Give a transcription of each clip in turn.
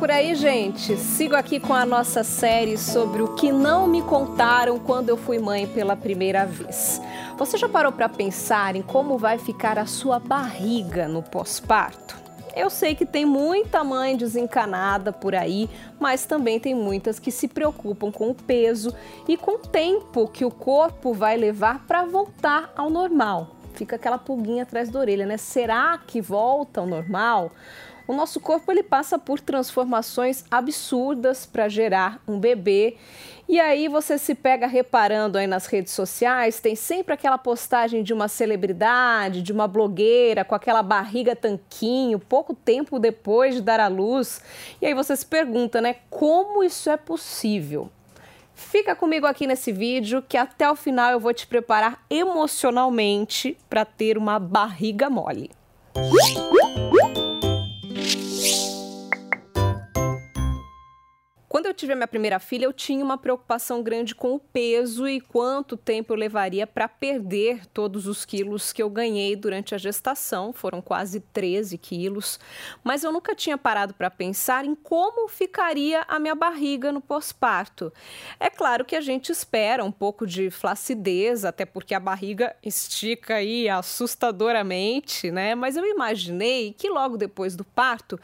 por aí, gente? Sigo aqui com a nossa série sobre o que não me contaram quando eu fui mãe pela primeira vez. Você já parou para pensar em como vai ficar a sua barriga no pós-parto? Eu sei que tem muita mãe desencanada por aí, mas também tem muitas que se preocupam com o peso e com o tempo que o corpo vai levar para voltar ao normal. Fica aquela pulguinha atrás da orelha, né? Será que volta ao normal? O nosso corpo ele passa por transformações absurdas para gerar um bebê. E aí você se pega reparando aí nas redes sociais, tem sempre aquela postagem de uma celebridade, de uma blogueira com aquela barriga tanquinho, pouco tempo depois de dar à luz. E aí você se pergunta, né, como isso é possível? Fica comigo aqui nesse vídeo que até o final eu vou te preparar emocionalmente para ter uma barriga mole. Quando eu tive a minha primeira filha, eu tinha uma preocupação grande com o peso e quanto tempo eu levaria para perder todos os quilos que eu ganhei durante a gestação. Foram quase 13 quilos. Mas eu nunca tinha parado para pensar em como ficaria a minha barriga no pós-parto. É claro que a gente espera um pouco de flacidez, até porque a barriga estica aí assustadoramente, né? Mas eu imaginei que logo depois do parto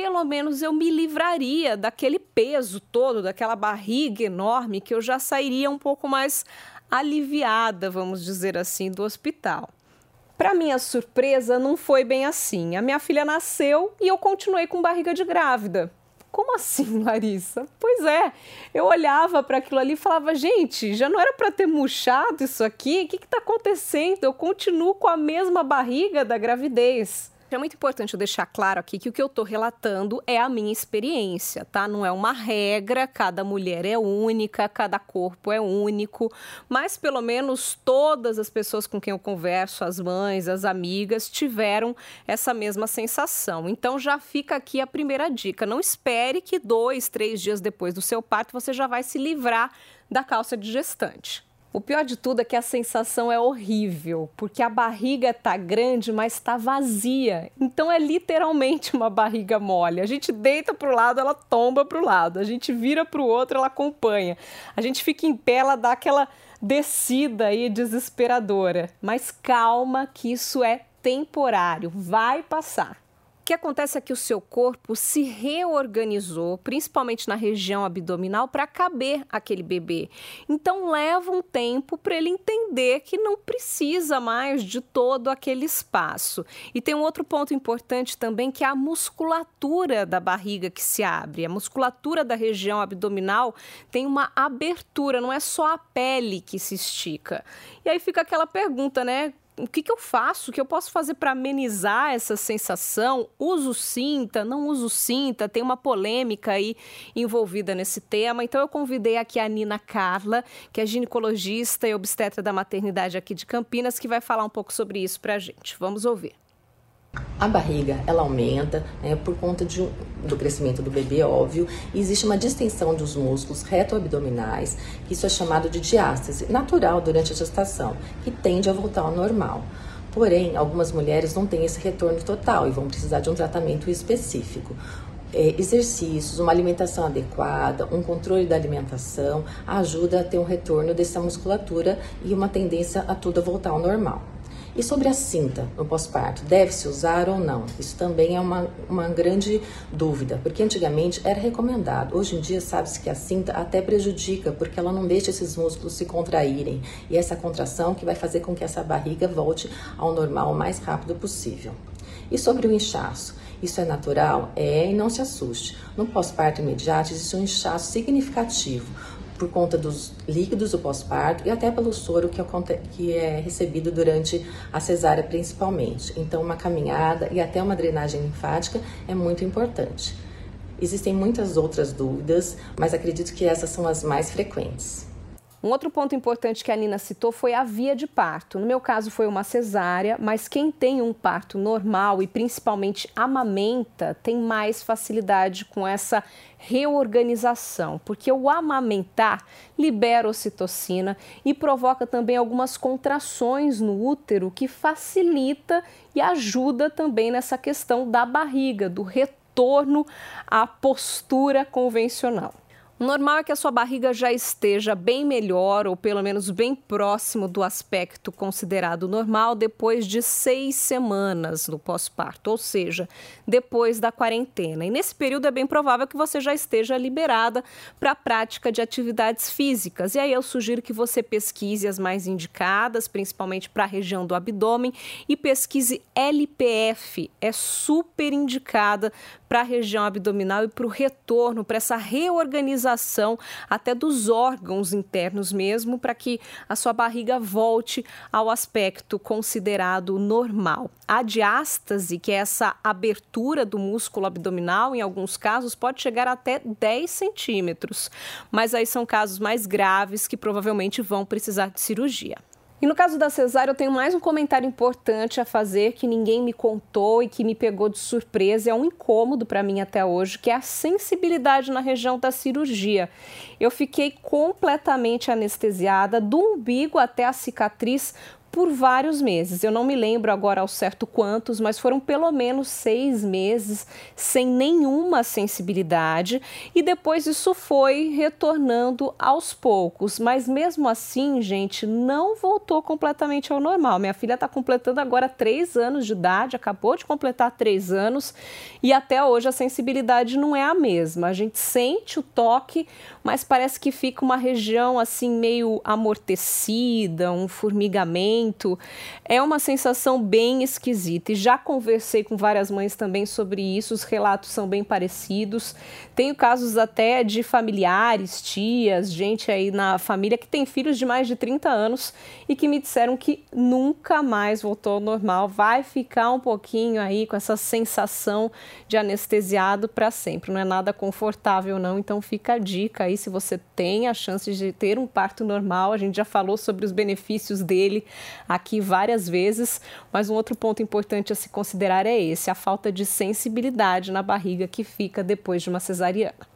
pelo menos eu me livraria daquele peso todo, daquela barriga enorme, que eu já sairia um pouco mais aliviada, vamos dizer assim, do hospital. Para minha surpresa, não foi bem assim. A minha filha nasceu e eu continuei com barriga de grávida. Como assim, Larissa? Pois é, eu olhava para aquilo ali e falava, gente, já não era para ter murchado isso aqui? O que está acontecendo? Eu continuo com a mesma barriga da gravidez. É muito importante eu deixar claro aqui que o que eu estou relatando é a minha experiência, tá? Não é uma regra, cada mulher é única, cada corpo é único, mas pelo menos todas as pessoas com quem eu converso, as mães, as amigas, tiveram essa mesma sensação. Então já fica aqui a primeira dica: não espere que dois, três dias depois do seu parto você já vai se livrar da calça de gestante. O pior de tudo é que a sensação é horrível, porque a barriga tá grande, mas está vazia. Então é literalmente uma barriga mole. A gente deita para o lado, ela tomba para o lado. A gente vira para o outro, ela acompanha. A gente fica em pé, ela dá aquela descida aí desesperadora. Mas calma que isso é temporário, vai passar que acontece é que o seu corpo se reorganizou, principalmente na região abdominal, para caber aquele bebê. Então leva um tempo para ele entender que não precisa mais de todo aquele espaço. E tem um outro ponto importante também que é a musculatura da barriga que se abre. A musculatura da região abdominal tem uma abertura, não é só a pele que se estica. E aí fica aquela pergunta, né? O que, que eu faço? O que eu posso fazer para amenizar essa sensação? Uso cinta? Não uso cinta? Tem uma polêmica aí envolvida nesse tema. Então eu convidei aqui a Nina Carla, que é ginecologista e obstetra da maternidade aqui de Campinas, que vai falar um pouco sobre isso para a gente. Vamos ouvir. A barriga ela aumenta né, por conta de, do crescimento do bebê, óbvio, e existe uma distensão dos músculos reto-abdominais, isso é chamado de diástase, natural durante a gestação, que tende a voltar ao normal. Porém, algumas mulheres não têm esse retorno total e vão precisar de um tratamento específico. É, exercícios, uma alimentação adequada, um controle da alimentação ajuda a ter um retorno dessa musculatura e uma tendência a tudo voltar ao normal. E sobre a cinta no pós-parto, deve-se usar ou não? Isso também é uma, uma grande dúvida, porque antigamente era recomendado. Hoje em dia sabe-se que a cinta até prejudica, porque ela não deixa esses músculos se contraírem. E essa contração que vai fazer com que essa barriga volte ao normal o mais rápido possível. E sobre o inchaço? Isso é natural? É, e não se assuste. No pós-parto imediato existe um inchaço significativo por conta dos líquidos do pós-parto e até pelo soro que, que é recebido durante a cesárea principalmente. Então, uma caminhada e até uma drenagem linfática é muito importante. Existem muitas outras dúvidas, mas acredito que essas são as mais frequentes. Um outro ponto importante que a Nina citou foi a via de parto. No meu caso foi uma cesárea, mas quem tem um parto normal e principalmente amamenta tem mais facilidade com essa reorganização, porque o amamentar libera ocitocina e provoca também algumas contrações no útero que facilita e ajuda também nessa questão da barriga, do retorno à postura convencional. O normal é que a sua barriga já esteja bem melhor, ou pelo menos bem próximo do aspecto considerado normal, depois de seis semanas no pós-parto, ou seja, depois da quarentena. E nesse período é bem provável que você já esteja liberada para a prática de atividades físicas. E aí eu sugiro que você pesquise as mais indicadas, principalmente para a região do abdômen, e pesquise LPF, é super indicada para a região abdominal e para o retorno, para essa reorganização até dos órgãos internos mesmo, para que a sua barriga volte ao aspecto considerado normal. A diástase, que é essa abertura do músculo abdominal, em alguns casos pode chegar até 10 centímetros, mas aí são casos mais graves que provavelmente vão precisar de cirurgia. E no caso da cesárea, eu tenho mais um comentário importante a fazer que ninguém me contou e que me pegou de surpresa. É um incômodo para mim até hoje, que é a sensibilidade na região da cirurgia. Eu fiquei completamente anestesiada do umbigo até a cicatriz por vários meses. Eu não me lembro agora ao certo quantos, mas foram pelo menos seis meses sem nenhuma sensibilidade e depois isso foi retornando aos poucos. Mas mesmo assim, gente, não voltou completamente ao normal. Minha filha está completando agora três anos de idade, acabou de completar três anos e até hoje a sensibilidade não é a mesma. A gente sente o toque, mas parece que fica uma região assim meio amortecida, um formigamento é uma sensação bem esquisita. E já conversei com várias mães também sobre isso, os relatos são bem parecidos. Tenho casos até de familiares, tias, gente aí na família que tem filhos de mais de 30 anos e que me disseram que nunca mais voltou ao normal, vai ficar um pouquinho aí com essa sensação de anestesiado para sempre. Não é nada confortável, não. Então fica a dica aí se você tem a chance de ter um parto normal. A gente já falou sobre os benefícios dele aqui várias vezes, mas um outro ponto importante a se considerar é esse: a falta de sensibilidade na barriga que fica depois de uma cesariana.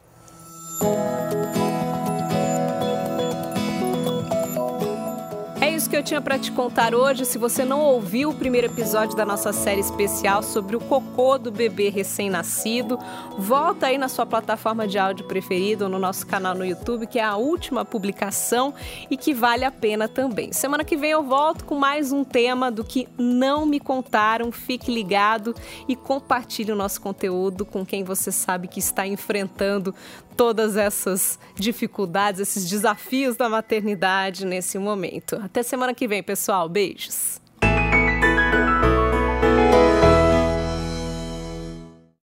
Isso que eu tinha para te contar hoje. Se você não ouviu o primeiro episódio da nossa série especial sobre o cocô do bebê recém-nascido, volta aí na sua plataforma de áudio preferida ou no nosso canal no YouTube, que é a última publicação e que vale a pena também. Semana que vem eu volto com mais um tema do que não me contaram. Fique ligado e compartilhe o nosso conteúdo com quem você sabe que está enfrentando todas essas dificuldades, esses desafios da maternidade nesse momento. Até semana que vem, pessoal. Beijos.